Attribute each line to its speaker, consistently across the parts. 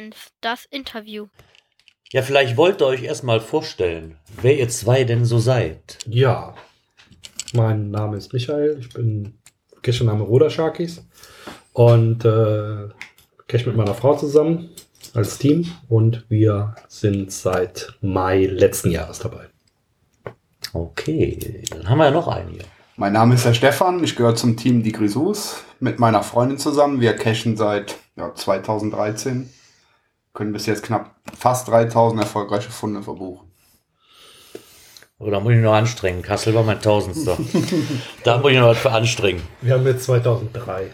Speaker 1: Friends, das Interview.
Speaker 2: Ja, vielleicht wollt ihr euch erstmal vorstellen, wer ihr zwei denn so seid.
Speaker 3: Ja, mein Name ist Michael, ich bin Cache-Name Roder Sharkies und äh, cache mit meiner Frau zusammen als Team und wir sind seit Mai letzten Jahres dabei.
Speaker 2: Okay, dann haben wir ja noch einen hier.
Speaker 4: Mein Name ist Herr Stefan, ich gehöre zum Team Die Grisous mit meiner Freundin zusammen. Wir cashen seit ja, 2013, können bis jetzt knapp fast 3000 erfolgreiche Funde verbuchen.
Speaker 2: Oh, da muss ich noch anstrengen. Kassel war mein Tausendster. da muss ich noch was für anstrengen.
Speaker 3: Wir haben jetzt 2003.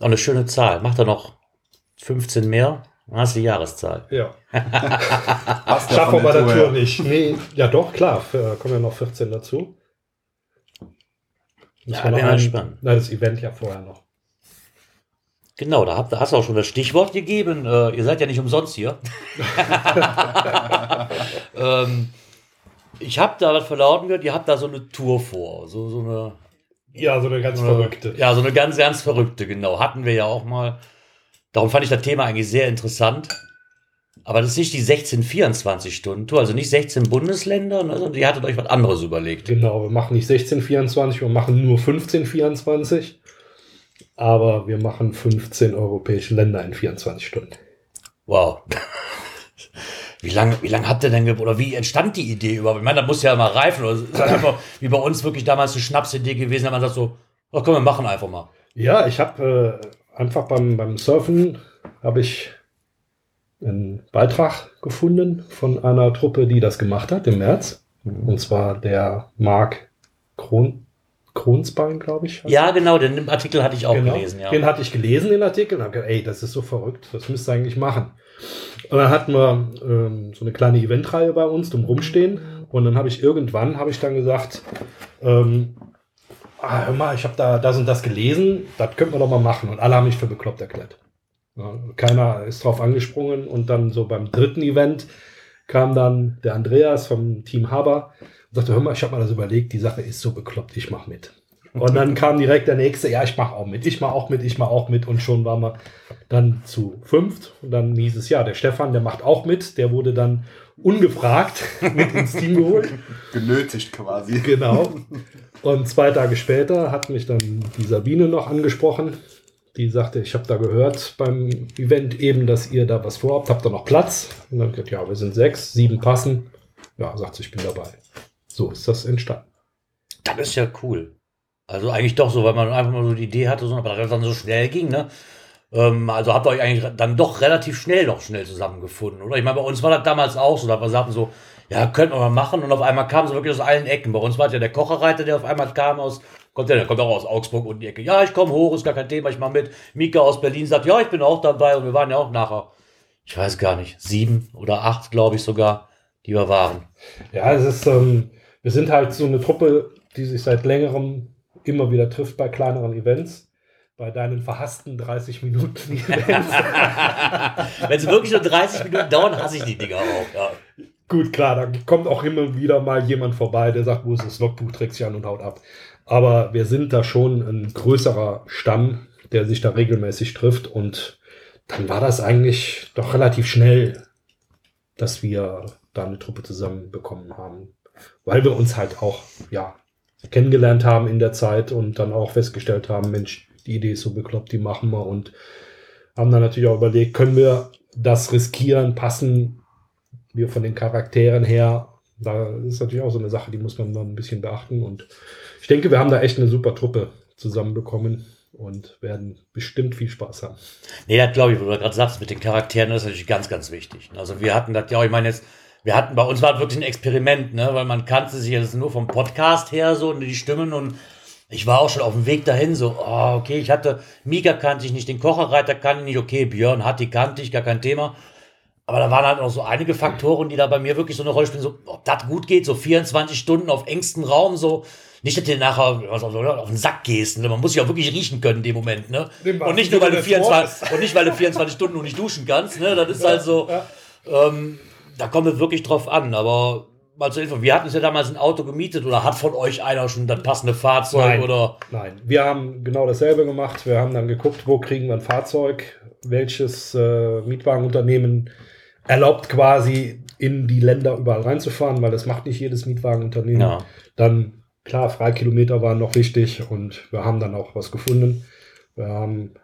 Speaker 2: Auch eine schöne Zahl. Macht er noch 15 mehr? Dann hast du die Jahreszahl.
Speaker 3: Ja.
Speaker 4: Ja
Speaker 3: Schaffen wir bei der
Speaker 4: Tour
Speaker 3: Tour
Speaker 4: her.
Speaker 3: nicht. Nee, ja doch, klar, für, kommen ja noch 14 dazu. Müssen
Speaker 2: Ja,
Speaker 3: wir noch ein-. Nein, das Event ja vorher noch.
Speaker 2: Genau, da, habt, da hast du auch schon das Stichwort gegeben. Äh, ihr seid ja nicht umsonst hier. ähm, ich habe da was verlauten gehört, ihr habt da so eine Tour vor. So, so eine.
Speaker 3: Ja, so eine ganz
Speaker 2: so eine-
Speaker 3: verrückte.
Speaker 2: Ja, so eine ganz ernst verrückte, genau. Hatten wir ja auch mal. Darum fand ich das Thema eigentlich sehr interessant. Aber das ist nicht die 16-24-Stunden-Tour, also nicht 16 Bundesländer, sondern ihr hattet euch was anderes überlegt.
Speaker 3: Genau, wir machen nicht 16, 24, wir machen nur 15, 24. Aber wir machen 15 europäische Länder in 24 Stunden.
Speaker 2: Wow. Wie lange wie lang habt ihr denn, oder wie entstand die Idee überhaupt? Ich meine, da muss ja mal reifen. Oder einfach wie bei uns wirklich damals eine Schnapsidee gewesen, da man sagt so, ach komm, wir machen einfach mal.
Speaker 3: Ja, ich habe äh, einfach beim, beim Surfen habe ich einen Beitrag gefunden von einer Truppe, die das gemacht hat im März. Und zwar der Mark Kron, Kronsbein, glaube ich.
Speaker 2: Ja, genau, den Artikel hatte ich auch
Speaker 3: Genau.
Speaker 2: gelesen, ja.
Speaker 3: Den hatte ich gelesen, den Artikel, und habe gedacht, ey, das ist so verrückt, das müsst ihr eigentlich machen. Und dann hatten wir ähm, so eine kleine Eventreihe bei uns, drum rumstehen. Und dann habe ich irgendwann, habe ich dann gesagt, ähm, ah, hör mal, ich habe da das und das gelesen, das könnten wir doch mal machen. Und alle haben mich für bekloppt erklärt. Ja, keiner ist drauf angesprungen. Und dann so beim dritten Event kam dann der Andreas vom Team Haber sagte, hör mal, ich habe mir das überlegt, die Sache ist so bekloppt, ich mache mit. Und dann kam direkt der nächste, ja, ich mache auch mit, ich mache auch mit, ich mache auch mit. Und schon waren wir dann zu fünft. Und dann hieß es, ja, der Stefan, der macht auch mit. Der wurde dann ungefragt mit ins Team geholt.
Speaker 4: Genötigt quasi.
Speaker 3: Genau. Und zwei Tage später hat mich dann die Sabine noch angesprochen. Die sagte, ich habe da gehört beim Event eben, dass ihr da was vorhabt. Habt ihr noch Platz? Und dann gesagt, ja, wir sind sechs, sieben passen. Ja, sagt sie, ich bin dabei. So ist das entstanden.
Speaker 2: Das ist ja cool. Also eigentlich doch so, weil man einfach mal so die Idee hatte, so, aber das dann so schnell ging, ne? Ähm, also habt ihr euch eigentlich dann doch relativ schnell noch schnell zusammengefunden, oder? Ich meine, bei uns war das damals auch so, dass wir sagten so, ja, könnten wir mal machen. Und auf einmal kam es wirklich aus allen Ecken. Bei uns war ja der Kocherreiter, der auf einmal kam aus, kommt ja, der kommt auch aus Augsburg und die Ecke. Ja, ich komme hoch, ist gar kein Thema, ich mache mit. Mika aus Berlin sagt, ja, ich bin auch dabei. Und wir waren ja auch nachher, ich weiß gar nicht, sieben oder acht, glaube ich sogar, die wir waren.
Speaker 3: Ja, es ist, ähm, wir sind halt so eine Truppe, die sich seit längerem immer wieder trifft bei kleineren Events. Bei deinen verhassten 30 Minuten Events.
Speaker 2: Wenn sie wirklich nur 30 Minuten dauern, hasse ich die Dinger auch. Ja.
Speaker 3: Gut, klar, da kommt auch immer wieder mal jemand vorbei, der sagt, wo ist das Logbuch, trägt sich an und haut ab. Aber wir sind da schon ein größerer Stamm, der sich da regelmäßig trifft. Und dann war das eigentlich doch relativ schnell, dass wir da eine Truppe zusammenbekommen haben. Weil wir uns halt auch, ja, kennengelernt haben in der Zeit und dann auch festgestellt haben, Mensch, die Idee ist so bekloppt, die machen wir und haben dann natürlich auch überlegt, können wir das riskieren, passen wir von den Charakteren her. Da ist natürlich auch so eine Sache, die muss man dann ein bisschen beachten. Und ich denke, wir haben da echt eine super Truppe zusammenbekommen und werden bestimmt viel Spaß haben.
Speaker 2: Nee, das glaube ich, wo du gerade sagst, mit den Charakteren, das ist natürlich ganz, ganz wichtig. Also wir hatten das ja auch, ich meine jetzt, wir hatten, bei uns war wirklich ein Experiment, ne, weil man kannte sich jetzt nur vom Podcast her so die Stimmen und ich war auch schon auf dem Weg dahin, so, oh, okay, ich hatte, Mika kannte ich nicht, den Kocherreiter kannte ich nicht, okay, Björn hat die kannte ich, gar kein Thema. Aber da waren halt auch so einige Faktoren, die da bei mir wirklich so eine Rolle spielen, so, ob das gut geht, so 24 Stunden auf engstem Raum, so, nicht, dass du nachher was auf, den Sack gehst, ne? man muss sich auch wirklich riechen können in dem Moment, ne? Und nicht nur, weil du
Speaker 3: wahrsten Sinne des
Speaker 2: 24, und nicht, weil du 24 Stunden nur nicht duschen kannst, ne? Das ist halt so,
Speaker 3: Ja.
Speaker 2: ähm, da kommt es wirklich drauf an, aber mal zur Info, wir hatten uns ja damals ein Auto gemietet oder hat von euch einer schon das passende Fahrzeug
Speaker 3: Nein.
Speaker 2: oder?
Speaker 3: Nein, wir haben genau dasselbe gemacht. Wir haben dann geguckt, wo kriegen wir ein Fahrzeug, welches äh, Mietwagenunternehmen erlaubt quasi in die Länder überall reinzufahren, weil das macht nicht jedes Mietwagenunternehmen.
Speaker 2: Ja.
Speaker 3: Dann, klar, Freikilometer waren noch wichtig und wir haben dann auch was gefunden. Wir haben,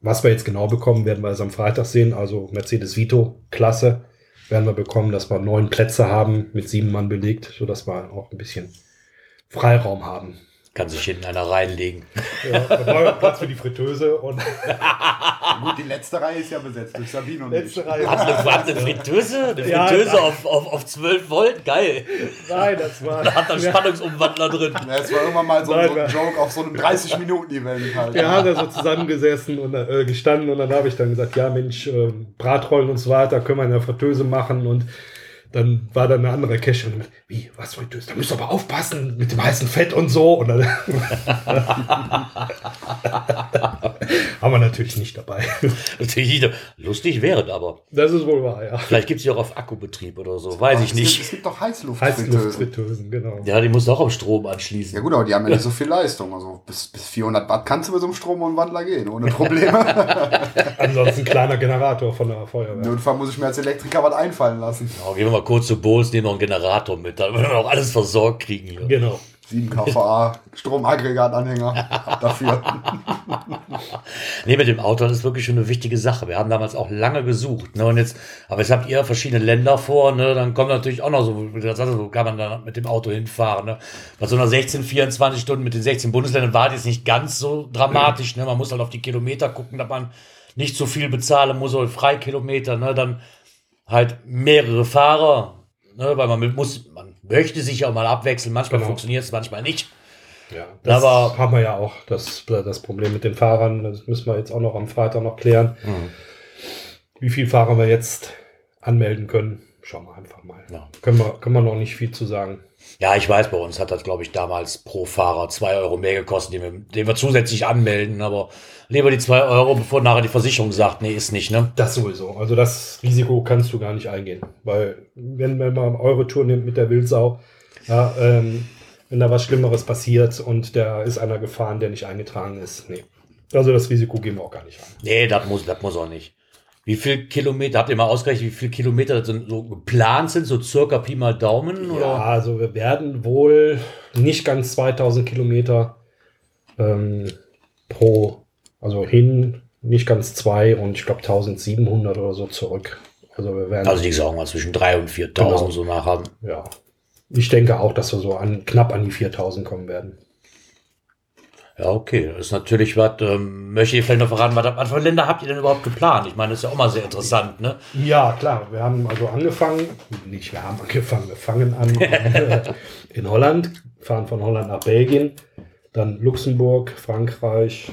Speaker 3: was wir jetzt genau bekommen, werden wir erst am Freitag sehen. Also Mercedes Vito, Klasse, werden wir bekommen, dass wir neun Plätze haben, mit sieben Mann belegt, sodass wir auch ein bisschen Freiraum haben.
Speaker 2: Kann sich hinten einer reinlegen.
Speaker 3: Ja, Platz für die Fritteuse und
Speaker 4: Gut, die letzte Reihe ist ja besetzt durch Sabine und
Speaker 3: letzte Reihe.
Speaker 2: Hat eine, hat eine Fritteuse? Eine
Speaker 3: Ja,
Speaker 2: Fritteuse
Speaker 3: ja.
Speaker 2: auf, auf, auf 12 Volt? Geil.
Speaker 3: Nein, das war.
Speaker 2: Da hat er einen Spannungsumwandler drin.
Speaker 4: Ja, es war irgendwann mal so,
Speaker 3: Nein,
Speaker 4: so ein Joke auf so einem 30-Minuten-Event halt.
Speaker 3: Wir haben da so zusammengesessen und äh, gestanden und dann habe ich dann gesagt, ja Mensch, äh, Bratrollen und so weiter können wir in der Fritteuse machen und dann war da eine andere Cache und wie, was Fritteuse? Da müsst ihr aber aufpassen mit dem heißen Fett und so. Und dann haben wir natürlich nicht dabei.
Speaker 2: Natürlich nicht. Lustig wäre es aber.
Speaker 3: Das ist wohl wahr, ja.
Speaker 2: Vielleicht gibt es sie auch auf Akkubetrieb oder so. Weiß ich
Speaker 4: Es gibt, es
Speaker 2: nicht.
Speaker 4: gibt doch Heißluftfritteusen.
Speaker 3: Genau.
Speaker 2: Ja, die muss auch am Strom anschließen.
Speaker 4: Ja gut, aber die haben ja nicht so viel Leistung. Also bis, bis 400 Watt kannst du mit so einem Stromumwandler gehen, ohne Probleme.
Speaker 3: Ansonsten kleiner Generator von der Feuerwehr.
Speaker 4: Notfall muss ich mir als Elektriker was einfallen lassen.
Speaker 2: Ja, gehen wir mal kurz zu Bowls, nehmen noch einen Generator mit, damit wir auch alles versorgt kriegen hier.
Speaker 3: Genau.
Speaker 4: 7 kVA, Stromaggregatanhänger. Dafür.
Speaker 2: Nee, mit dem Auto, das ist wirklich schon eine wichtige Sache. Wir haben damals auch lange gesucht. Ne? Und jetzt, aber jetzt habt ihr verschiedene Länder vor, ne? Dann kommt natürlich auch noch so, wo kann man dann mit dem Auto hinfahren. Ne? Bei so einer 16, 24 Stunden mit den 16 Bundesländern war das nicht ganz so dramatisch. Ne? Man muss halt auf die Kilometer gucken, dass man nicht so viel bezahlen muss, oder Freikilometer, ne? Dann halt mehrere Fahrer, ne? Weil man muss, man möchte sich ja auch mal abwechseln. Manchmal
Speaker 3: Genau.
Speaker 2: funktioniert es, manchmal nicht.
Speaker 3: Ja, das
Speaker 2: Aber-
Speaker 3: haben wir ja auch, das, das Problem mit den Fahrern. Das müssen wir jetzt auch noch am Freitag noch klären. Wie viele Fahrer wir jetzt anmelden können, schauen wir einfach mal.
Speaker 2: Ja.
Speaker 3: Können, wir, können wir noch nicht viel zu sagen.
Speaker 2: Ja, ich weiß, bei uns hat das, glaube ich, damals pro Fahrer zwei Euro mehr gekostet, den wir, den wir zusätzlich anmelden. Aber lieber die zwei Euro, bevor nachher die Versicherung sagt, nee, ist nicht, ne?
Speaker 3: Das sowieso. Also das Risiko kannst du gar nicht eingehen. Weil wenn, wenn man eure Tour nimmt mit der Wildsau, ja, ähm, wenn da was Schlimmeres passiert und da ist einer gefahren, der nicht eingetragen ist, nee. Also das Risiko gehen wir auch gar nicht an.
Speaker 2: Nee, das muss, das muss auch nicht. Wie viel Kilometer, habt ihr mal ausgerechnet, wie viel Kilometer so geplant sind, so circa Pi mal Daumen?
Speaker 3: Ja,
Speaker 2: Oder?
Speaker 3: also wir werden wohl nicht ganz 2000 Kilometer ähm, pro, also hin, nicht ganz zwei und ich glaube 1700 oder so zurück. Also wir werden,
Speaker 2: Also die sagen mal zwischen 3.000 und 4.000
Speaker 3: Genau.
Speaker 2: so nachhaben.
Speaker 3: ja, ich denke auch, dass wir so an, knapp an die 4000 kommen werden.
Speaker 2: Ja, okay. Das ist natürlich was, ähm, möchte ich vielleicht noch verraten, was, was für Länder habt ihr denn überhaupt geplant? Ich meine, das ist ja auch mal sehr interessant, ne?
Speaker 3: Ja, klar, wir haben also angefangen, nicht wir haben angefangen, wir fangen an äh, in Holland, fahren von Holland nach Belgien, dann Luxemburg, Frankreich,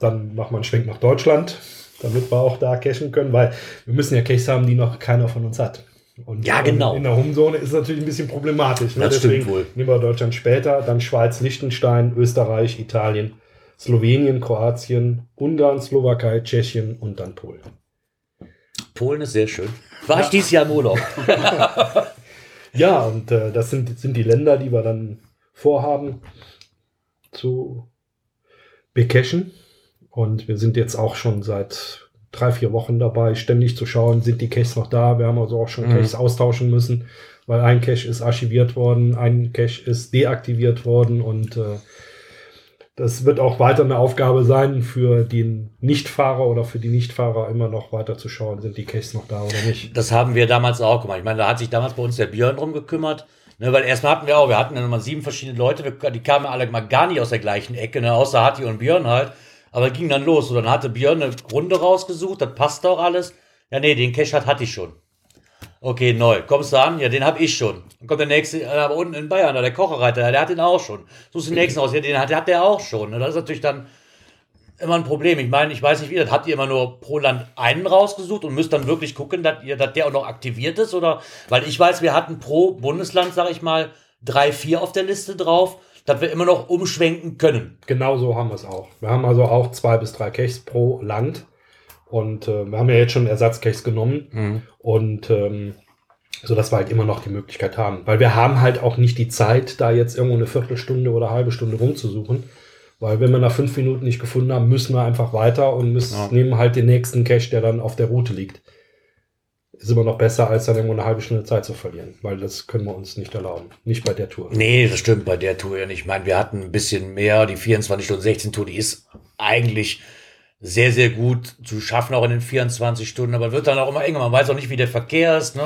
Speaker 3: dann machen wir einen Schwenk nach Deutschland, damit wir auch da cashen können, weil wir müssen ja Caches haben, die noch keiner von uns hat. Und
Speaker 2: Ja, genau.
Speaker 3: In der Homezone ist es natürlich ein bisschen problematisch. Ne?
Speaker 2: Das stimmt
Speaker 3: Deswegen
Speaker 2: wohl.
Speaker 3: nehmen wir Deutschland später, dann Schweiz, Liechtenstein, Österreich, Italien, Slowenien, Kroatien, Ungarn, Slowakei, Tschechien und dann Polen.
Speaker 2: Polen ist sehr schön. War ich dieses Jahr im Urlaub?
Speaker 3: Ja, und äh, das sind, sind die Länder, die wir dann vorhaben zu becachen. Und wir sind jetzt auch schon seit drei, vier Wochen dabei, ständig zu schauen, sind die Caches noch da. Wir haben also auch schon
Speaker 2: Mhm.
Speaker 3: Caches austauschen müssen, weil ein Cache ist archiviert worden, ein Cache ist deaktiviert worden und äh, das wird auch weiter eine Aufgabe sein für den Nichtfahrer oder für die Nichtfahrer immer noch weiter zu schauen, sind die Caches noch da oder nicht.
Speaker 2: Das haben wir damals auch gemacht. Ich meine, da hat sich damals bei uns der Björn drum gekümmert. Ne, weil erstmal hatten wir auch, wir hatten dann mal sieben verschiedene Leute, wir, die kamen alle mal gar nicht aus der gleichen Ecke, ne, außer Hatti und Björn halt. Aber ging dann los. Und dann hatte Björn eine Runde rausgesucht, das passt auch alles. Ja, nee, den Cash hat Hatti schon. Okay, neu. Kommst du an? Ja, den hab ich schon. Dann kommt der nächste, äh, aber unten in Bayern, der Kocherreiter, der hat den auch schon. Suchst den nächsten aus, ja, den hat, der hat der auch schon. Das ist natürlich dann immer ein Problem. Ich meine, ich weiß nicht wie, das habt ihr immer nur pro Land einen rausgesucht und müsst dann wirklich gucken, dass, ihr, dass der auch noch aktiviert ist? Oder, weil ich weiß, wir hatten pro Bundesland, sag ich mal, drei, vier auf der Liste drauf, dass wir immer noch umschwenken können.
Speaker 3: Genau so haben wir es auch. Wir haben also auch zwei bis drei Caches pro Land. Und äh, wir haben ja jetzt schon Ersatzcaches genommen. Und ähm, sodass wir halt immer noch die Möglichkeit haben. Weil wir haben halt auch nicht die Zeit, da jetzt irgendwo eine Viertelstunde oder halbe Stunde rumzusuchen. Weil wenn wir nach fünf Minuten nicht gefunden haben, müssen wir einfach weiter und müssen,
Speaker 2: Ja.
Speaker 3: nehmen halt den nächsten Cache, der dann auf der Route liegt. Ist immer noch besser, als dann irgendwo eine halbe Stunde Zeit zu verlieren. Weil das können wir uns nicht erlauben. Nicht bei der Tour.
Speaker 2: Nee, das stimmt bei der Tour ja nicht. Ich meine, wir hatten ein bisschen mehr. Die 24 Stunden 16 Tour, die ist eigentlich sehr, sehr gut zu schaffen, auch in den 24 Stunden. Aber wird dann auch immer enger. Man weiß auch nicht, wie der Verkehr ist. Ne?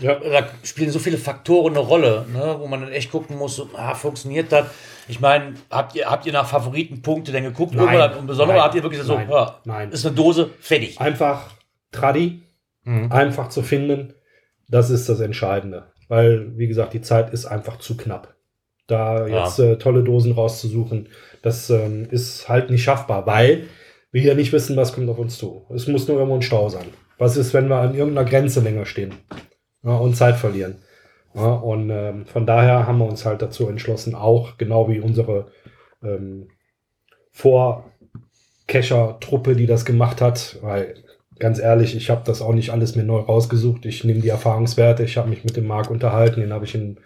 Speaker 3: Ja.
Speaker 2: Da spielen so viele Faktoren eine Rolle, ne? wo man dann echt gucken muss, ah, funktioniert das? Ich meine, habt ihr, habt ihr nach Favoritenpunkte denn geguckt?
Speaker 3: Nein.
Speaker 2: Und besonders
Speaker 3: Nein.
Speaker 2: habt ihr wirklich so,
Speaker 3: Nein.
Speaker 2: ja,
Speaker 3: Nein.
Speaker 2: ist eine Dose, fertig.
Speaker 3: Einfach Tradi,
Speaker 2: Mhm.
Speaker 3: einfach zu finden, das ist das Entscheidende. Weil, wie gesagt, die Zeit ist einfach zu knapp. Da jetzt äh, tolle Dosen rauszusuchen, das ähm, ist halt nicht schaffbar, weil wir ja nicht wissen, was kommt auf uns zu. Es muss nur irgendwo ein Stau sein. Was ist, wenn wir an irgendeiner Grenze länger stehen ja, und Zeit verlieren? Ja, und ähm, von daher haben wir uns halt dazu entschlossen, auch genau wie unsere ähm, Vor-Cacher-Truppe, die das gemacht hat, weil ganz ehrlich, ich habe das auch nicht alles mir neu rausgesucht. Ich nehme die Erfahrungswerte. Ich habe mich mit dem Marc unterhalten. Den habe ich in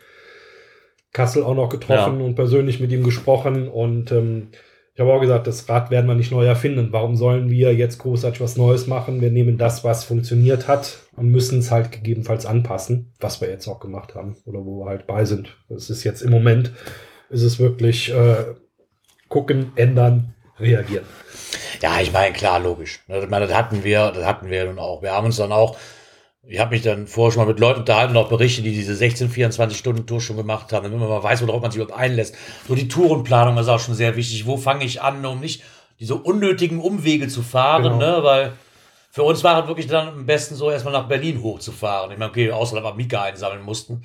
Speaker 3: Kassel auch noch getroffen und persönlich mit ihm gesprochen. Und ähm, ich habe auch gesagt, das Rad werden wir nicht neu erfinden. Warum sollen wir jetzt großartig was Neues machen? Wir nehmen das, was funktioniert hat und müssen es halt gegebenenfalls anpassen, was wir jetzt auch gemacht haben oder wo wir halt bei sind. Das ist jetzt im Moment, ist es wirklich äh, gucken, ändern, reagieren.
Speaker 2: Ja, ich meine, klar, logisch. Ne, Ich meine, das hatten wir, das hatten wir nun auch. Wir haben uns dann auch, ich habe mich dann vorher schon mal mit Leuten unterhalten und auch berichtet, die diese 16, 24 Stunden Tour schon gemacht haben, damit man mal weiß, worauf man sich überhaupt einlässt. So die Tourenplanung ist auch schon sehr wichtig. Wo fange ich an, um nicht diese unnötigen Umwege zu fahren,
Speaker 3: Genau.
Speaker 2: ne? Weil für uns war es wirklich dann am besten so, erstmal nach Berlin hochzufahren. Ich meine, okay, außer dass wir Mika einsammeln mussten.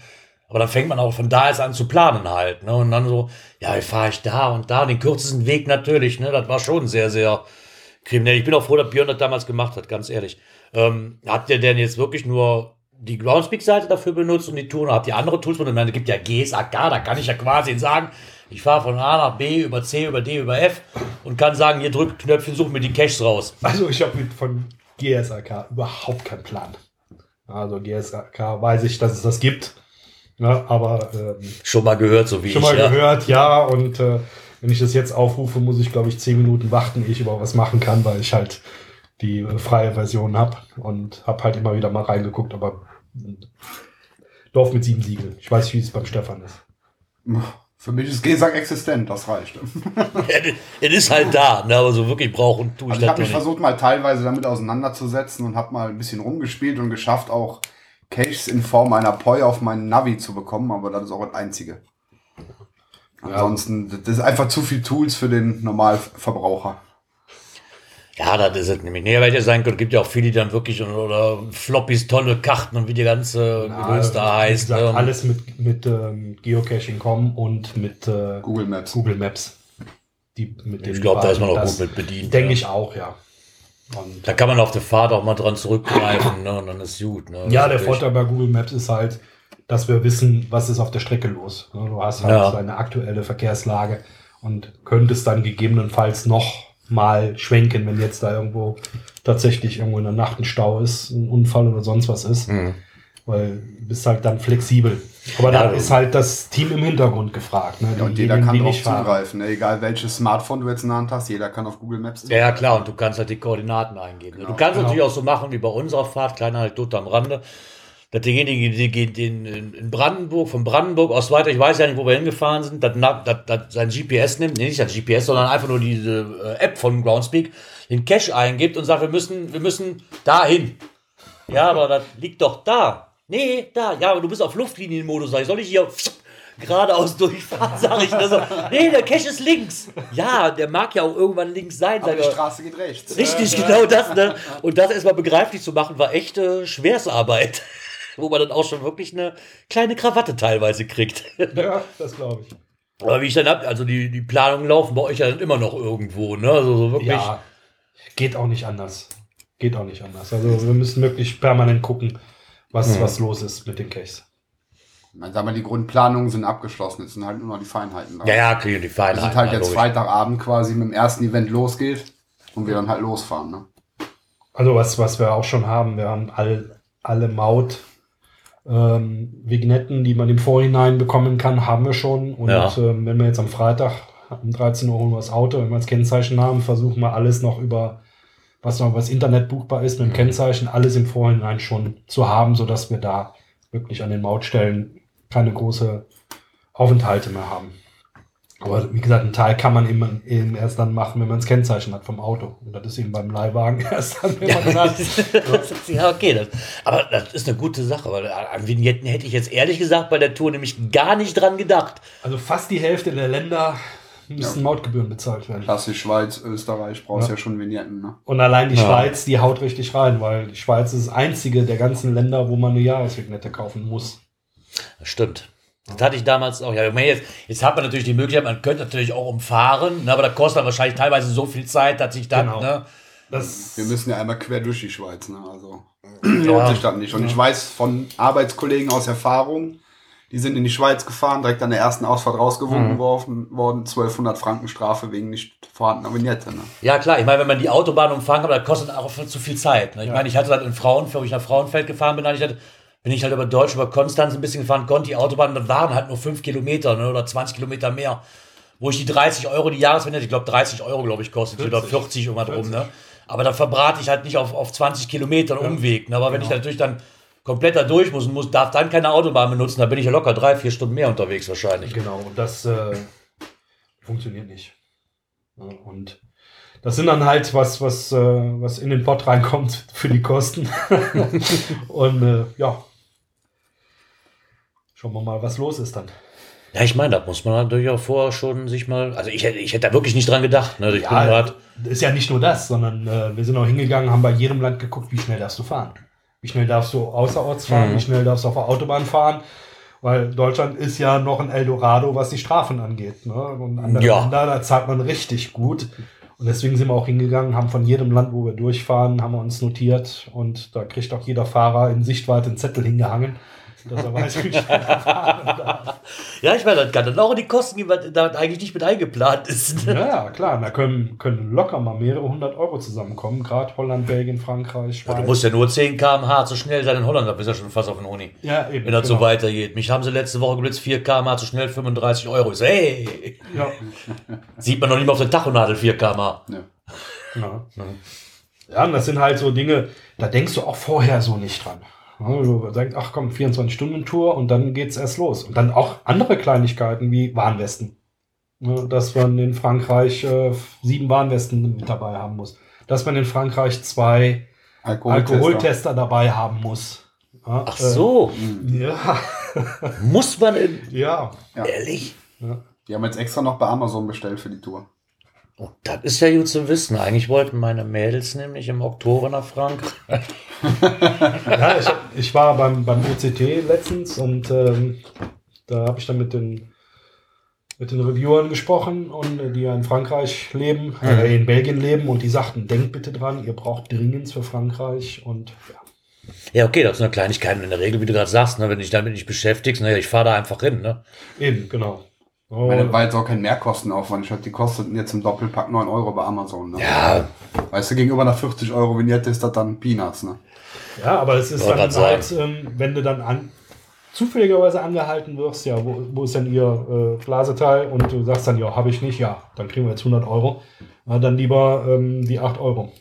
Speaker 2: Aber dann fängt man auch von da jetzt an zu planen halt. Ne? Und dann so, ja, wie fahre ich da und da? Den kürzesten Weg natürlich. Ne? Das war schon sehr, sehr kriminell. Ich bin auch froh, dass Björn das damals gemacht hat, ganz ehrlich. Ähm, habt ihr denn jetzt wirklich nur die Groundspeak-Seite dafür benutzt und die Touren? Oder habt ihr andere Tools benutzt? Ich meine, es gibt ja GSAK, da kann ich ja quasi sagen, ich fahre von A nach B über C, über D, über F und kann sagen, hier drückt Knöpfchen, such mir die Caches raus.
Speaker 3: Also ich habe von GSAK überhaupt keinen Plan. Also GSAK weiß ich, dass es das gibt. Ja, aber ähm,
Speaker 2: Schon mal gehört, so wie
Speaker 3: schon
Speaker 2: ich.
Speaker 3: mal
Speaker 2: ja.
Speaker 3: gehört, ja. Und äh, wenn ich das jetzt aufrufe, muss ich, glaube ich, zehn Minuten warten, ehe ich über was machen kann, weil ich halt die äh, freie Version habe und habe halt immer wieder mal reingeguckt, aber äh, Dorf mit sieben Siegeln. Ich weiß nicht, wie es beim Stefan ist.
Speaker 4: Für mich ist GESAG existent, das reicht.
Speaker 2: Es ist halt da, ne? aber so wirklich brauchen tue ich
Speaker 4: Also ich habe mich
Speaker 2: nicht.
Speaker 4: versucht, mal teilweise damit auseinanderzusetzen und habe mal ein bisschen rumgespielt und geschafft, auch Caches in Form einer POI auf meinen Navi zu bekommen, aber das ist auch das Einzige. Ansonsten, das ist einfach zu viel Tools für den Normalverbraucher.
Speaker 2: Ja, das ist es nämlich. Nee, weil ja sein könnte, gibt ja auch viele, die dann wirklich oder, Floppies, tolle Karten und wie die ganze Gedöns da heißt.
Speaker 3: gesagt,
Speaker 2: ne?
Speaker 3: Alles mit, mit ähm, Geocaching kommen und mit äh,
Speaker 4: Google Maps.
Speaker 3: Google Maps. Die, mit
Speaker 2: Ich glaube, da ist man auch gut mit bedient.
Speaker 3: Denke
Speaker 2: ja.
Speaker 3: ich auch, ja. Und
Speaker 2: Da kann man auf der Fahrt auch mal dran zurückgreifen, ne? Und dann ist gut. Ne?
Speaker 3: Ja, der Vorteil bei Google Maps ist halt, dass wir wissen, was ist auf der Strecke los. Ne, Du hast halt
Speaker 2: Ja.
Speaker 3: eine aktuelle Verkehrslage und könntest dann gegebenenfalls noch mal schwenken, wenn jetzt da irgendwo tatsächlich irgendwo in der Nacht ein Stau ist, ein Unfall oder sonst was ist.
Speaker 2: Mhm.
Speaker 3: Weil du bist halt dann flexibel. Aber
Speaker 2: Ja,
Speaker 3: da ist halt das Team im Hintergrund gefragt. Ne?
Speaker 4: Ja, und jeder
Speaker 3: diejenigen,
Speaker 4: kann darauf zugreifen. Ne? Egal welches Smartphone du jetzt in der Hand hast, jeder kann auf Google Maps
Speaker 2: Ja, ja, klar, und du kannst halt die Koordinaten eingeben. ne? Du kannst
Speaker 3: genau.
Speaker 2: natürlich auch so machen wie bei unserer Fahrt, kleiner halt dort am Rande, dass derjenige, die geht in, Brandenburg, von Brandenburg aus weiter, ich weiß ja nicht, wo wir hingefahren sind, dass, dass, dass sein GPS nimmt, nee, nicht sein GPS, sondern einfach nur diese äh, App von Groundspeak, den Cache eingibt und sagt, wir müssen, wir müssen dahin. Ja, aber das liegt doch da. Nee, da, ja, aber du bist auf Luftlinienmodus, sag ich, soll ich hier geradeaus durchfahren, sag ich. Also, nee, der Cache ist links. Ja, der mag ja auch irgendwann links sein,
Speaker 4: Aber die. Straße geht rechts.
Speaker 2: Richtig, genau das, ne? Und das erstmal begreiflich zu machen, war echt äh, Schwersarbeit. Wo man dann auch schon wirklich eine kleine Krawatte teilweise kriegt.
Speaker 3: Ja, das glaube ich.
Speaker 2: Aber wie ich dann hab, also die, die Planungen laufen bei euch ja dann immer noch irgendwo, ne? Also so wirklich.
Speaker 3: Ja, geht auch nicht anders. Geht auch nicht anders. Also wir müssen wirklich permanent gucken, was, was los ist mit den Caches.
Speaker 4: Man sagt mal, die Grundplanungen sind abgeschlossen. Jetzt sind halt nur noch die Feinheiten da.
Speaker 2: Ja, ja, kriegen die Feinheiten.
Speaker 4: sind halt jetzt
Speaker 2: logisch.
Speaker 4: Freitagabend quasi mit dem ersten Event losgeht und wir dann halt losfahren. Ne?
Speaker 3: Also was, was wir auch schon haben, wir haben all, alle Maut Ähm, Vignetten, die man im Vorhinein bekommen kann, haben wir schon. Und
Speaker 2: Ja.
Speaker 3: ähm, wenn wir jetzt am Freitag um 13 Uhr holen wir das Auto, wenn wir das Kennzeichen haben, versuchen wir alles noch über was noch was Internet buchbar ist mit dem Kennzeichen, alles im Vorhinein schon zu haben, sodass wir da wirklich an den Mautstellen keine große Aufenthalte mehr haben. Aber wie gesagt, einen Teil kann man eben, eben erst dann machen, wenn man das Kennzeichen hat vom Auto. Und das ist eben beim Leihwagen erst dann, wenn man das hat.
Speaker 2: ja, okay. Das, aber das ist eine gute Sache, weil an Vignetten hätte ich jetzt ehrlich gesagt bei der Tour nämlich gar nicht dran gedacht.
Speaker 3: Also fast die Hälfte der Länder müssen Mautgebühren bezahlt werden.
Speaker 4: Klassisch Schweiz, Österreich, brauchst ja, schon Vignetten, ne?
Speaker 3: Und allein die
Speaker 2: Ja.
Speaker 3: Schweiz, die haut richtig rein, weil die Schweiz ist das einzige der ganzen Länder, wo man eine Jahresvignette kaufen muss.
Speaker 2: Das stimmt. Das hatte ich damals auch. Ja, ich meine, jetzt, jetzt hat man natürlich die Möglichkeit, man könnte natürlich auch umfahren, ne, aber das kostet dann wahrscheinlich teilweise so viel Zeit, dass ich dann,
Speaker 3: Genau.
Speaker 2: ne,
Speaker 3: Das
Speaker 4: Wir müssen ja einmal quer durch die Schweiz, ne? Also lohnt sich das nicht. Und ich weiß von Arbeitskollegen aus Erfahrung, die sind in die Schweiz gefahren, direkt an der ersten Ausfahrt rausgewunken worden, worden, 1200 Franken Strafe wegen nicht vorhandener Vignette, ne?
Speaker 2: Ja, klar, ich meine, wenn man die Autobahn umfahren kann, das kostet auch zu viel Zeit. Ne? Ich meine, ich hatte dann in Frauenfeld, wo ich nach Frauenfeld gefahren bin, dann ich hatte, bin ich halt über Deutsch, über Konstanz ein bisschen gefahren, konnte die Autobahn, das waren halt nur fünf Kilometer ne? oder 20 Kilometer mehr. Wo ich die 30 Euro, die Jahresvignette, ich glaube 30 Euro, glaube ich, kostet, oder
Speaker 3: 40,
Speaker 2: 40 irgendwas rum, ne? Aber da verbrate ich halt nicht auf, auf 20 Kilometer einen Umweg. Ne? Aber wenn ich natürlich dann komplett da durch muss und muss, darf dann keine Autobahn benutzen, dann bin ich ja locker drei, vier Stunden mehr unterwegs wahrscheinlich.
Speaker 3: Genau, und das äh, funktioniert nicht. Und das sind dann halt was, was, äh, was in den Pott reinkommt für die Kosten. und äh, ja, schauen wir mal, was los ist dann.
Speaker 2: Ja, ich meine, da muss man natürlich auch vorher schon sich mal. Also ich hätte, ich hätte da wirklich nicht dran gedacht. Ne? Ich bin
Speaker 3: Ja,
Speaker 2: grad,
Speaker 3: ist ja nicht nur das, sondern äh, wir sind auch hingegangen, haben bei jedem Land geguckt, wie schnell darfst du fahren. Wie schnell darfst du außerorts fahren,
Speaker 2: Mhm.
Speaker 3: wie schnell darfst du auf der Autobahn fahren. Weil Deutschland ist ja noch ein Eldorado, was die Strafen angeht. Ne? Und andere
Speaker 2: Ja.
Speaker 3: Länder, da zahlt man richtig gut. Und deswegen sind wir auch hingegangen, haben von jedem Land, wo wir durchfahren, haben wir uns notiert. Und da kriegt auch jeder Fahrer in Sichtweite einen Zettel hingehangen, dass er weiß, wie darf.
Speaker 2: ja, ich meine, das kann dann auch in die Kosten gehen, weil da eigentlich nicht mit eingeplant ist. Ne?
Speaker 3: Ja, ja, klar. Da können, können locker mal mehrere hundert Euro zusammenkommen. Gerade Holland, Belgien, Frankreich, Schweiz.
Speaker 2: Du musst ja nur 10 km/h zu schnell sein in Holland, da bist du ja schon fast auf den Uni.
Speaker 3: ja, eben.
Speaker 2: Wenn das so
Speaker 3: genau.
Speaker 2: weitergeht. Mich haben sie letzte Woche geblitzt, 4 km/h zu schnell, 35 Euro. Ich so, hey,
Speaker 3: Ja,
Speaker 2: sieht man noch nicht mal auf der Tachonadel 4 km/h.
Speaker 4: Ja.
Speaker 3: ja. ja, und das sind halt so Dinge, da denkst du auch vorher so nicht dran. Ja, Du sagst, ach komm, 24-Stunden-Tour und dann geht's erst los. Und dann auch andere Kleinigkeiten wie Warnwesten. Ja, Dass man in Frankreich äh, sieben Warnwesten mit dabei haben muss. Dass man in Frankreich zwei
Speaker 4: Alkoholtester.
Speaker 3: Alkoholtester dabei haben muss. Ja,
Speaker 2: Ach so,
Speaker 3: Äh, ja,
Speaker 2: muss man in.
Speaker 3: ja.
Speaker 4: Ja.
Speaker 2: Ehrlich?
Speaker 4: Die haben jetzt extra noch bei Amazon bestellt für die Tour.
Speaker 2: Oh, das ist ja gut zu wissen. Eigentlich wollten meine Mädels nämlich im Oktober nach Frankreich.
Speaker 3: Ja, ich, ich war beim, beim OCT letztens und ähm, da habe ich dann mit den, mit den Reviewern gesprochen und äh, die ja in Frankreich leben, äh, in Belgien leben und die sagten, denkt bitte dran, ihr braucht dringend für Frankreich und ja.
Speaker 2: Ja, okay, das sind ja Kleinigkeiten in der Regel, wie du gerade sagst, ne, wenn du dich damit nicht beschäftigst, ne, ich fahre da einfach hin, ne?
Speaker 3: Eben, genau. Oh,
Speaker 4: Weil das war jetzt auch kein Mehrkostenaufwand. Ich glaube, die kosteten jetzt im Doppelpack 9 Euro bei Amazon. Ne?
Speaker 2: Ja,
Speaker 4: Weißt du, gegenüber einer 40 Euro Vignette ist das dann Peanuts, ne?
Speaker 3: ja, aber es ist dann halt, ähm, wenn du dann an, zufälligerweise angehalten wirst, ja, wo, wo ist denn ihr äh, Blaseteil und du sagst dann, ja, habe ich nicht, ja, dann kriegen wir jetzt 100 Euro, Na, dann lieber ähm, die 8 Euro.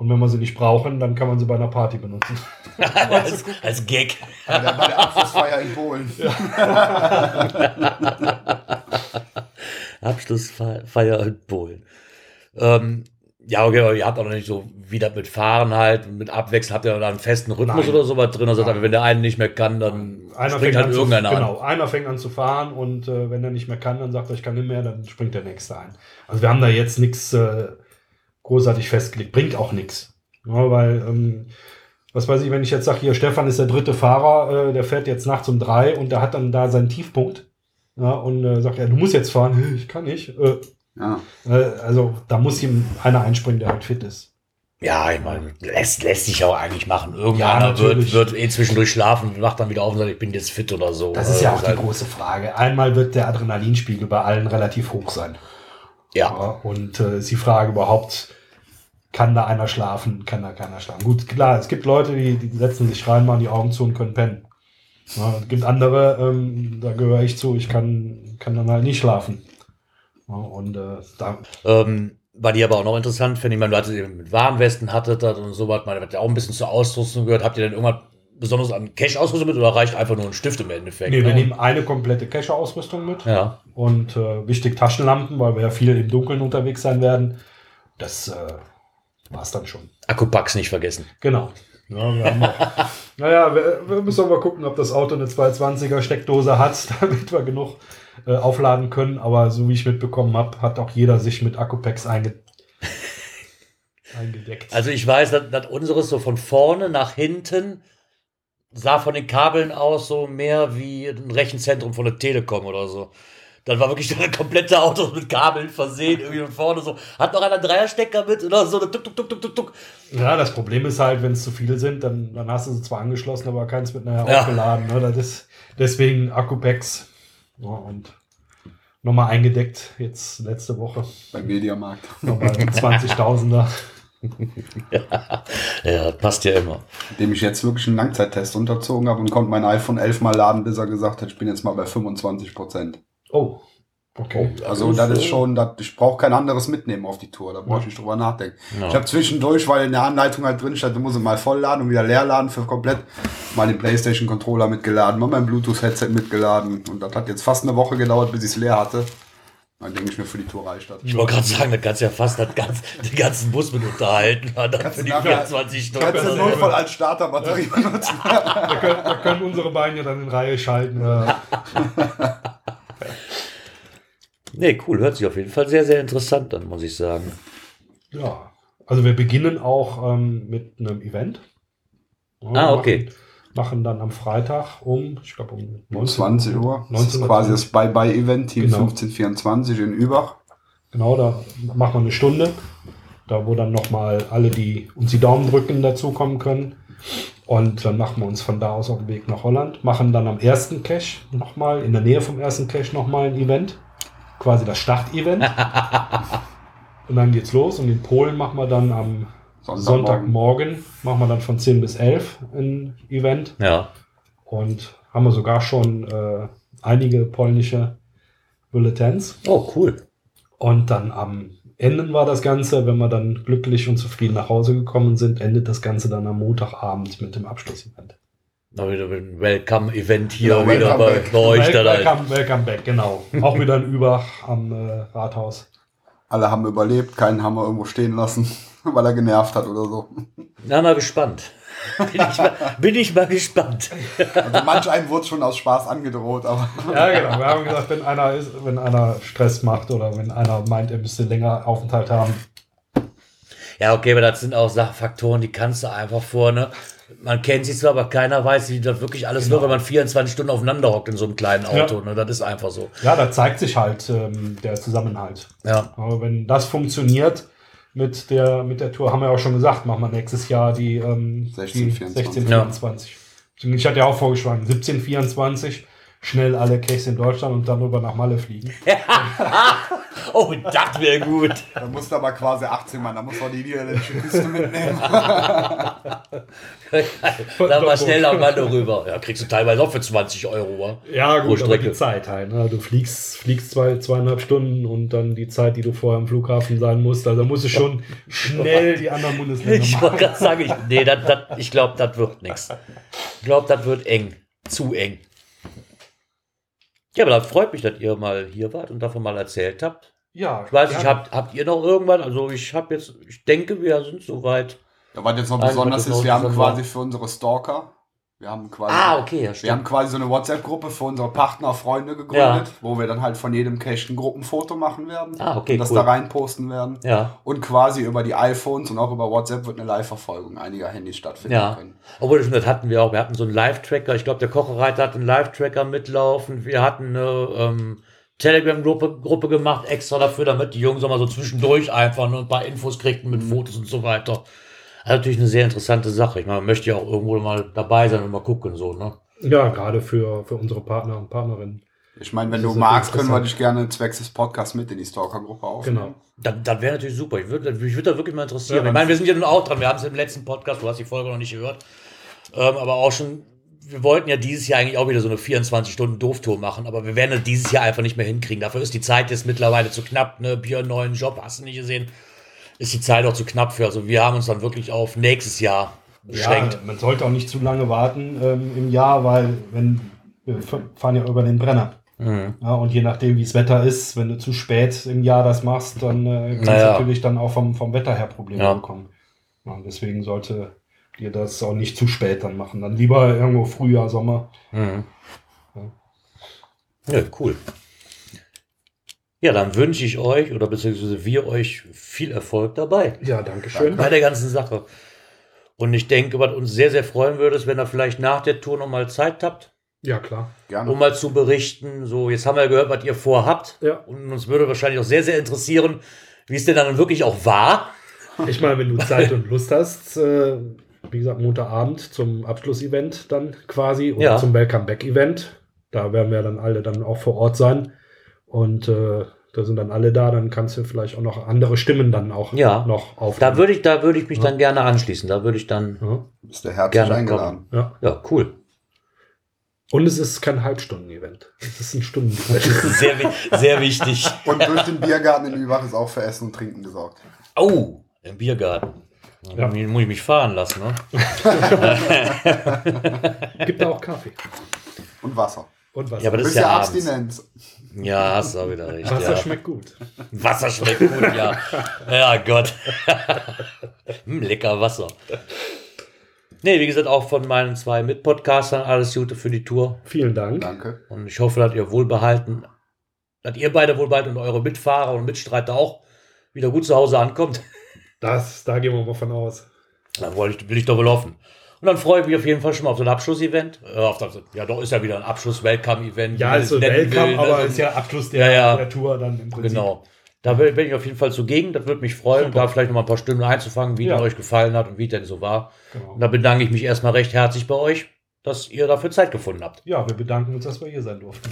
Speaker 3: Und wenn wir sie nicht brauchen, dann kann man sie bei einer Party benutzen.
Speaker 2: als, als Gag.
Speaker 4: Bei der, bei der Abschlussfeier in Polen.
Speaker 2: Abschlussfeier in Polen. Ähm, ja, okay, aber ihr habt auch noch nicht so, wie das mit Fahren halt, mit Abwechseln, habt ihr da einen festen Rhythmus
Speaker 3: Nein.
Speaker 2: oder sowas drin? Also, wenn der eine nicht mehr kann, dann springt halt irgendeiner an.
Speaker 3: genau, einer fängt an zu fahren und äh, wenn er nicht mehr kann, dann sagt er, ich kann nicht mehr, dann springt der nächste ein. Also wir haben da jetzt nichts äh, großartig festgelegt, bringt auch nichts. Ja, weil, ähm, was weiß ich, wenn ich jetzt sage, hier, Stefan ist der dritte Fahrer, äh, der fährt jetzt nachts um drei und der hat dann da seinen Tiefpunkt. Ja, und äh, sagt, ja, du musst jetzt fahren, ich kann nicht. Äh,
Speaker 4: Ja.
Speaker 3: äh, also da muss ihm einer einspringen, der halt fit ist.
Speaker 2: Ja, ich meine, lässt, lässt sich auch eigentlich machen. Irgendeiner
Speaker 3: Ja,
Speaker 2: wird, wird eh zwischendurch schlafen und wacht dann wieder auf und sagt, ich bin jetzt fit oder so.
Speaker 3: Das ist ja auch die
Speaker 2: halt,
Speaker 3: große Frage. Einmal wird der Adrenalinspiegel bei allen relativ hoch sein.
Speaker 2: Ja,
Speaker 3: Ja, und äh, ist die Frage überhaupt, kann da einer schlafen, kann da keiner schlafen? Gut, klar, es gibt Leute, die, die setzen sich rein, machen die Augen zu und können pennen. Ja, es gibt andere, ähm, da gehöre ich zu, ich kann, kann dann halt nicht schlafen. Ja, und äh, da,
Speaker 2: Ähm, war die aber auch noch interessant, finde ich. Man, du hattest eben mit Warnwesten hattet das und so was. Man hat ja auch ein bisschen zur Ausrüstung gehört. Habt ihr denn irgendwas besonders an Cache-Ausrüstung mit oder reicht einfach nur ein Stift im Endeffekt?
Speaker 3: nee, wir
Speaker 2: ne?
Speaker 3: nehmen eine komplette Cache-Ausrüstung mit
Speaker 2: Ja.
Speaker 3: und äh, wichtig Taschenlampen, weil wir ja viel im Dunkeln unterwegs sein werden. Das äh, war's dann schon.
Speaker 2: Akkupacks nicht vergessen.
Speaker 3: Genau. Ja, wir haben auch, naja, wir, wir müssen auch mal gucken, ob das Auto eine 220er Steckdose hat, damit wir genug äh, aufladen können. Aber so wie ich mitbekommen habe, hat auch jeder sich mit Akkupacks einge eingedeckt.
Speaker 2: Also ich weiß, dass, dass unseres so von vorne nach hinten sah von den Kabeln aus so mehr wie ein Rechenzentrum von der Telekom oder so. Dann war wirklich ein komplette Auto mit Kabeln versehen, irgendwie von vorne so. Hat noch einer einen Dreierstecker mit oder so, tuk, tuk, tuk, tuk, tuk, tuk.
Speaker 3: ja, das Problem ist halt, wenn es zu viele sind, dann, dann hast du sie zwar angeschlossen, aber keins mit nachher
Speaker 2: Ja.
Speaker 3: aufgeladen. Ne? Das ist deswegen Akkupacks. Ja, und nochmal eingedeckt, jetzt letzte Woche.
Speaker 4: Beim Mediamarkt.
Speaker 3: Nochmal ein 20.000er.
Speaker 2: Ja, das passt ja immer.
Speaker 4: Indem ich jetzt wirklich einen Langzeittest unterzogen habe und konnte mein iPhone 11 mal laden, bis er gesagt hat, ich bin jetzt mal bei 25 Prozent.
Speaker 3: Oh, okay.
Speaker 4: Also das ist schon, das, ich brauche kein anderes mitnehmen auf die Tour. Da brauche ich nicht drüber nachdenken.
Speaker 2: Ja.
Speaker 4: Ich habe zwischendurch, weil in der Anleitung halt drin stand, du musst mal vollladen und wieder leer laden für komplett, mal den Playstation Controller mitgeladen, mal mein Bluetooth Headset mitgeladen und das hat jetzt fast eine Woche gedauert, bis ich es leer hatte. Dann denke ich mir, für die Tour reicht das.
Speaker 2: Ich wollte gerade sagen, da kannst du ja fast das ganz, den ganzen Bus mit unterhalten. Dann
Speaker 4: Kannst
Speaker 2: für
Speaker 4: du
Speaker 2: die
Speaker 4: nachher-
Speaker 2: 24 Stunden.
Speaker 4: Kannst du voll als Starterbatterie benutzen.
Speaker 3: Wir können, wir können unsere Beine dann in Reihe schalten.
Speaker 2: Nee, cool, hört sich auf jeden Fall sehr, sehr interessant an, muss ich sagen.
Speaker 3: ja. Also wir beginnen auch ähm, mit einem Event. Ja,
Speaker 2: Ah, okay.
Speaker 3: Machen, machen dann am Freitag um, ich glaube um
Speaker 4: Um 20 Uhr. Das
Speaker 3: 19
Speaker 4: ist quasi das Bye-Bye-Event, Team
Speaker 3: Genau.
Speaker 4: 1524 in Übach.
Speaker 3: Genau, da machen wir eine Stunde. Da wo dann nochmal alle, die uns die Daumen drücken, dazukommen können. Und dann machen wir uns von da aus auf den Weg nach Holland. Machen dann am ersten Cache nochmal, in der Nähe vom ersten Cache nochmal ein Event. Quasi das Start-Event. und dann geht's los. Und in Polen machen wir dann am
Speaker 4: Sonntagmorgen.
Speaker 3: Sonntagmorgen, machen wir dann von 10 bis 11 ein Event.
Speaker 2: Ja.
Speaker 3: Und haben wir sogar schon äh, einige polnische Bulletins.
Speaker 2: Oh, cool.
Speaker 3: Und dann am Ende war das Ganze, wenn wir dann glücklich und zufrieden nach Hause gekommen sind, endet das Ganze dann am Montagabend mit dem Abschlussevent.
Speaker 2: Noch wieder ein Welcome-Event hier
Speaker 4: Genau,
Speaker 2: wieder
Speaker 4: welcome
Speaker 2: bei,
Speaker 4: back.
Speaker 2: bei euch.
Speaker 3: Wel
Speaker 2: halt.
Speaker 3: welcome, welcome back, genau. Auch wieder in Übach am äh, Rathaus.
Speaker 4: Alle haben überlebt, keinen haben wir irgendwo stehen lassen, weil er genervt hat oder so.
Speaker 2: Na, mal gespannt. Bin ich mal, bin ich mal gespannt.
Speaker 4: Also manch einem wurde schon aus Spaß angedroht, aber
Speaker 3: Ja, genau. Wir haben gesagt, wenn einer, ist, wenn einer Stress macht oder wenn einer meint, er müsste länger Aufenthalt haben,
Speaker 2: Ja, okay, aber das sind auch Sach- Faktoren, die kannst du einfach vorne. Man kennt sie zwar, aber keiner weiß, wie das wirklich alles wird, wenn man 24 Stunden aufeinander hockt in so einem kleinen Auto.
Speaker 3: Ja.
Speaker 2: Ne? Das ist einfach so.
Speaker 3: ja, da zeigt sich halt ähm, der Zusammenhalt.
Speaker 2: Ja.
Speaker 3: Aber wenn das funktioniert mit der, mit der Tour, haben wir ja auch schon gesagt, machen wir nächstes Jahr die, ähm,
Speaker 4: 16,
Speaker 3: die
Speaker 4: 24.
Speaker 3: 16, 24. Ich hatte ja auch vorgeschlagen, 17, 24, schnell alle Caches in Deutschland und dann rüber nach Malle fliegen.
Speaker 2: Oh, das wäre gut.
Speaker 4: da musste aber quasi 18 Mann, da muss man die niederländische Küste mitnehmen.
Speaker 2: Dann mal schnell am Mann rüber. Ja, kriegst du teilweise auch für 20 Euro. Wa?
Speaker 3: Ja, gut, aber die Zeit halt. Ne? Du fliegst, fliegst zwei, zweieinhalb Stunden und dann die Zeit, die du vorher am Flughafen sein musst. Also musst du schon schnell die anderen Bundesländer
Speaker 2: Ich
Speaker 3: machen.
Speaker 2: wollte gerade sagen, ich, nee, das, das, ich glaube, das wird nichts. Ich glaube, das wird eng. Zu eng. Ja, aber das freut mich, dass ihr mal hier wart und davon mal erzählt habt.
Speaker 3: Ja,
Speaker 2: Ich weiß nicht, habt, habt ihr noch irgendwann? Also ich habe jetzt, ich denke, wir sind soweit.
Speaker 4: Ja, was jetzt noch besonders ist,
Speaker 2: noch
Speaker 4: wir haben quasi für unsere Stalker, wir haben quasi,
Speaker 2: Ah, okay, ja,
Speaker 4: wir haben quasi so eine WhatsApp-Gruppe für unsere Partner, Freunde gegründet,
Speaker 2: Ja.
Speaker 4: wo wir dann halt von jedem Cache ein Gruppenfoto machen werden
Speaker 2: Ah, okay,
Speaker 4: und das
Speaker 2: cool.
Speaker 4: da rein posten werden.
Speaker 2: Ja.
Speaker 4: Und quasi über die iPhones und auch über WhatsApp wird eine Live-Verfolgung einiger Handys stattfinden
Speaker 2: Ja.
Speaker 4: können.
Speaker 2: Obwohl, das hatten wir auch. Wir hatten so einen Live-Tracker. Ich glaube, der Kochereiter hat einen Live-Tracker mitlaufen. Wir hatten eine ähm, Telegram-Gruppe Gruppe gemacht, extra dafür, damit die Jungs auch mal so zwischendurch einfach nur ein paar Infos kriegten mit Fotos und so weiter. Also natürlich eine sehr interessante Sache. Ich meine, man möchte ja auch irgendwo mal dabei sein und mal gucken, so, ne?
Speaker 3: Ja, gerade für, für unsere Partner und Partnerinnen.
Speaker 4: Ich meine, wenn
Speaker 3: Das
Speaker 4: du magst, können wir dich gerne zwecks des Podcasts mit in die Stalker-Gruppe aufnehmen.
Speaker 3: Genau.
Speaker 2: Das, das wäre natürlich super. Ich würde ich würd da wirklich mal interessieren.
Speaker 3: Ja,
Speaker 2: ich meine, wir sind ja nun auch dran. Wir haben es im letzten Podcast, du hast die Folge noch nicht gehört, ähm, aber auch schon wir wollten ja dieses Jahr eigentlich auch wieder so eine 24-Stunden-Doof-Tour machen, aber wir werden es dieses Jahr einfach nicht mehr hinkriegen. Dafür ist die Zeit jetzt mittlerweile zu knapp. Ne? Björn, neuen Job, hast du nicht gesehen. Ist die Zeit auch zu knapp für. Also wir haben uns dann wirklich auf nächstes Jahr beschränkt.
Speaker 3: Ja, man sollte auch nicht zu lange warten ähm, im Jahr, weil wenn wir fahren ja über den Brenner.
Speaker 2: Mhm.
Speaker 3: Ja, und je nachdem, wie das Wetter ist, wenn du zu spät im Jahr das machst, dann äh, kannst
Speaker 2: Naja.
Speaker 3: du natürlich dann auch vom, vom Wetter her Probleme
Speaker 2: Ja.
Speaker 3: bekommen. Ja, deswegen sollte ihr das auch nicht zu spät dann machen. Dann lieber irgendwo Frühjahr, Sommer.
Speaker 2: Mhm. Ja, cool. Ja, dann wünsche ich euch oder beziehungsweise wir euch viel Erfolg dabei
Speaker 3: Ja, danke schön.
Speaker 2: bei der ganzen Sache. Und ich denke, was uns sehr, sehr freuen würde, ist, wenn ihr vielleicht nach der Tour nochmal Zeit habt,
Speaker 3: Ja, klar.
Speaker 4: Gerne.
Speaker 2: um mal zu berichten. So, jetzt haben wir gehört, was ihr vorhabt.
Speaker 3: Ja.
Speaker 2: Und uns würde wahrscheinlich auch sehr, sehr interessieren, wie es denn dann wirklich auch war.
Speaker 3: Ich meine, wenn du Zeit und Lust hast, äh, wie gesagt, Montagabend zum Abschlussevent dann quasi oder
Speaker 2: Ja.
Speaker 3: zum Welcome Back Event. Da werden wir dann alle dann auch vor Ort sein. Und äh, da sind dann alle da, dann kannst du vielleicht auch noch andere Stimmen dann auch
Speaker 2: Ja.
Speaker 3: noch aufnehmen.
Speaker 2: Da würde ich, da würde ich mich dann gerne anschließen. Da würde ich dann,
Speaker 3: ja.
Speaker 4: Bist du herzlich
Speaker 2: Gerne
Speaker 4: eingeladen.
Speaker 3: ja.
Speaker 2: ja, cool.
Speaker 3: Und es ist kein Halbstunden-Event. Es ist ein Stunden-Event.
Speaker 2: Sehr, sehr wichtig.
Speaker 4: Und durch den Biergarten in Übach ist auch für Essen und Trinken gesorgt.
Speaker 2: Oh, im Biergarten.
Speaker 3: Ja.
Speaker 2: Ja. Muss ich mich fahren lassen, ne?
Speaker 3: Gibt da auch Kaffee.
Speaker 4: Und Wasser.
Speaker 3: Und Wasser.
Speaker 2: Ja, aber das ist ja
Speaker 4: ja. Abstinenz.
Speaker 2: Ja, hast du auch wieder recht.
Speaker 3: Wasser
Speaker 2: ja.
Speaker 3: schmeckt gut.
Speaker 2: Wasser schmeckt gut, ja. Ja, Gott. hm, lecker Wasser. Nee, wie gesagt, auch von meinen zwei Mitpodcastern alles Gute für die Tour.
Speaker 3: Vielen Dank.
Speaker 4: Danke.
Speaker 2: Und ich hoffe, dass ihr wohlbehalten, dass ihr beide wohlbehalten und eure Mitfahrer und Mitstreiter auch wieder gut zu Hause ankommt.
Speaker 3: Das, da gehen wir mal von aus.
Speaker 2: Da wollte ich, will ich doch wohl hoffen. Und dann freue ich mich auf jeden Fall schon mal auf so ein Abschlussevent. Äh, ja, doch ist ja wieder ein Abschluss-Welcome-Event.
Speaker 3: Ja, ist so Welcome,
Speaker 2: will, ne?
Speaker 3: aber ist ja Abschluss der,
Speaker 2: Ja, ja.
Speaker 3: der Tour dann im Prinzip.
Speaker 2: Genau. Da bin ich auf jeden Fall zugegen. Das würde mich freuen,
Speaker 3: Super.
Speaker 2: da vielleicht noch mal ein paar Stimmen einzufangen, wie
Speaker 3: Ja.
Speaker 2: es euch gefallen hat und wie es denn so war.
Speaker 3: Genau.
Speaker 2: Und da bedanke ich mich erstmal recht herzlich bei euch, dass ihr dafür Zeit gefunden habt.
Speaker 3: Ja, wir bedanken uns, dass wir hier sein durften.